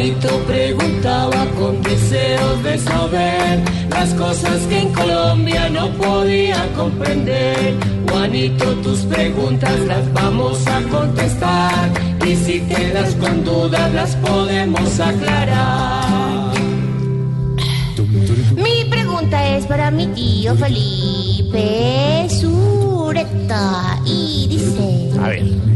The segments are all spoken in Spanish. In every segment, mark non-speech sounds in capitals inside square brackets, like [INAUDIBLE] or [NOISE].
Juanito preguntaba con deseos de saber las cosas que en Colombia no podía comprender. Juanito, tus preguntas las vamos a contestar y si quedas con dudas las podemos aclarar. Mi pregunta es para mi tío Felipe Sureta y dice... A ver.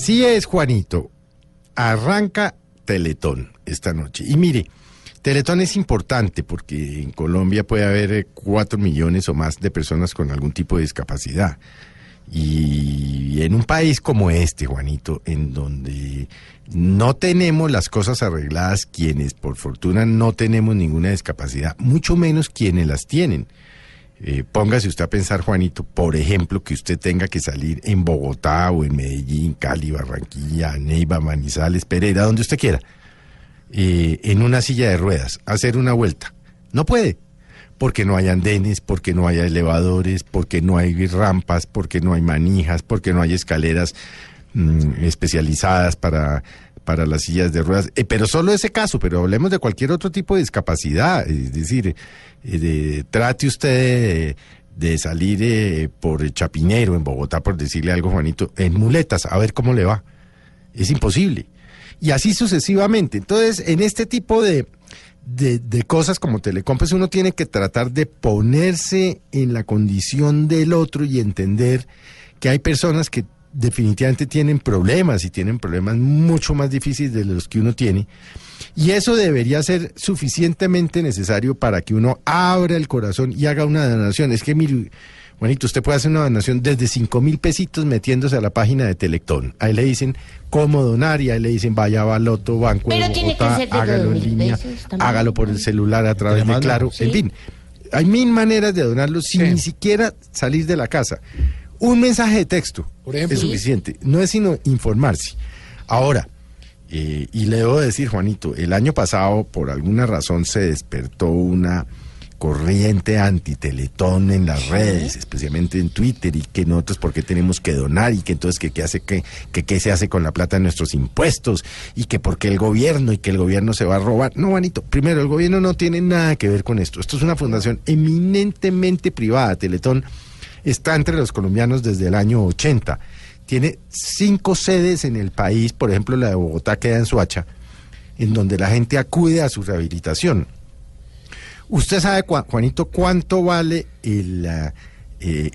Así es, Juanito. Arranca Teletón esta noche. Y mire, Teletón es importante porque en Colombia puede haber eh, cuatro millones o más de personas con algún tipo de discapacidad. Y en un país como este, Juanito, en donde no tenemos las cosas arregladas, quienes por fortuna no tenemos ninguna discapacidad, mucho menos quienes las tienen. Eh, póngase usted a pensar, Juanito, por ejemplo, que usted tenga que salir en Bogotá o en Medellín, Cali, Barranquilla, Neiva, Manizales, Pereira, donde usted quiera, eh, en una silla de ruedas, hacer una vuelta. No puede, porque no hay andenes, porque no hay elevadores, porque no hay rampas, porque no hay manijas, porque no hay escaleras mm, especializadas para, para las sillas de ruedas. Eh, pero solo ese caso, pero hablemos de cualquier otro tipo de discapacidad. Es decir, eh, de- trate usted de, salir eh, por Chapinero en Bogotá, por decirle algo, Juanito, en muletas, a ver cómo le va. Es imposible. Y así sucesivamente. Entonces, en este tipo de, de, de cosas como telecompras, uno tiene que tratar de ponerse en la condición del otro y entender que hay personas que definitivamente tienen problemas y tienen problemas mucho más difíciles de los que uno tiene. Y eso debería ser suficientemente necesario para que uno abra el corazón y haga una donación. Es que, mire, Juanito, usted puede hacer una donación desde cinco mil pesitos metiéndose a la página de Telectón. Ahí le dicen cómo donar y ahí le dicen vaya a Baloto, Banco de Pero tiene que Bogotá, ser de hágalo en línea, pesos hágalo por el celular a través de Claro, sí. en fin. Hay mil maneras de donarlo sin Sí. ni siquiera salir de la casa. Un mensaje de texto Por ejemplo. es suficiente. No es sino informarse. Ahora, eh, y le debo decir, Juanito, el año pasado, por alguna razón, se despertó una corriente antiteletón en las redes, especialmente en Twitter, y que nosotros porque tenemos que donar, y que entonces que qué hace, que, que qué se hace con la plata de nuestros impuestos, y que porque el gobierno, y que el gobierno se va a robar. No, Juanito, primero, el gobierno no tiene nada que ver con esto. Esto es una fundación eminentemente privada. Teletón está entre los colombianos desde el año 80. Tiene cinco sedes en el país, por ejemplo, la de Bogotá queda en Suacha, en donde la gente acude a su rehabilitación. ¿Usted sabe, Juanito, cuánto vale el, ah, eh,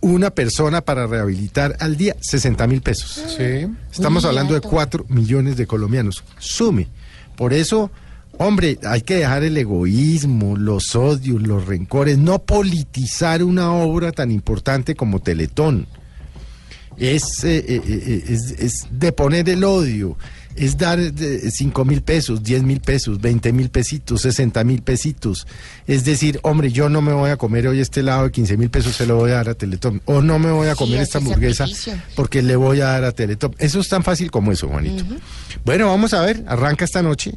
una persona para rehabilitar al día? 60 mil pesos. Sí. Estamos hablando de harto. 4 millones de colombianos. Sume. Por eso, hombre, hay que dejar el egoísmo, los odios, los rencores, no politizar una obra tan importante como Teletón. Es, eh, eh, eh, es, es de poner el odio, es dar 5 mil pesos, 10 mil pesos, 20 mil pesitos, 60 mil pesitos. Es decir, hombre, yo no me voy a comer hoy este helado de 15 mil pesos, se lo voy a dar a Teletón. O no me voy a comer esta hamburguesa sacrificio. porque le voy a dar a Teletón. Eso es tan fácil como eso, Juanito. Bueno, vamos a ver, arranca esta noche,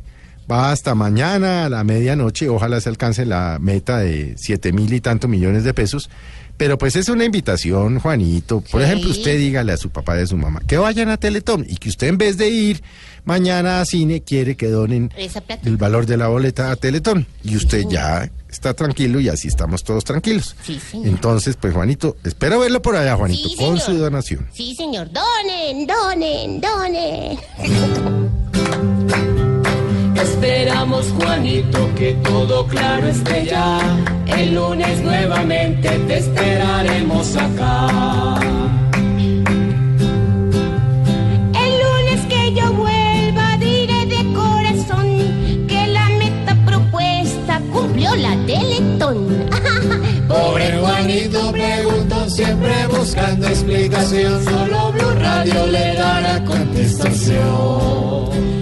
va hasta mañana a la medianoche, ojalá se alcance la meta de 7 mil y tantos millones de pesos. Pero pues es una invitación, Juanito. Por Sí. ejemplo, usted dígale a su papá y a su mamá que vayan a Teletón y que usted en vez de ir mañana a cine quiere que donen el valor de la boleta a Teletón. Y usted ya está tranquilo y así estamos todos tranquilos. Sí, señor. Entonces, pues Juanito, espero verlo por allá, Juanito, Sí, con su donación. Sí, señor. Donen, donen, donen. [LAUGHS] Juanito, que todo claro esté ya. El lunes nuevamente te esperaremos acá. El lunes que yo vuelva diré de corazón que la meta propuesta cumplió la Teletón. [LAUGHS] Pobre Juanito preguntó, siempre buscando explicación. Solo Blue Radio le dará contestación.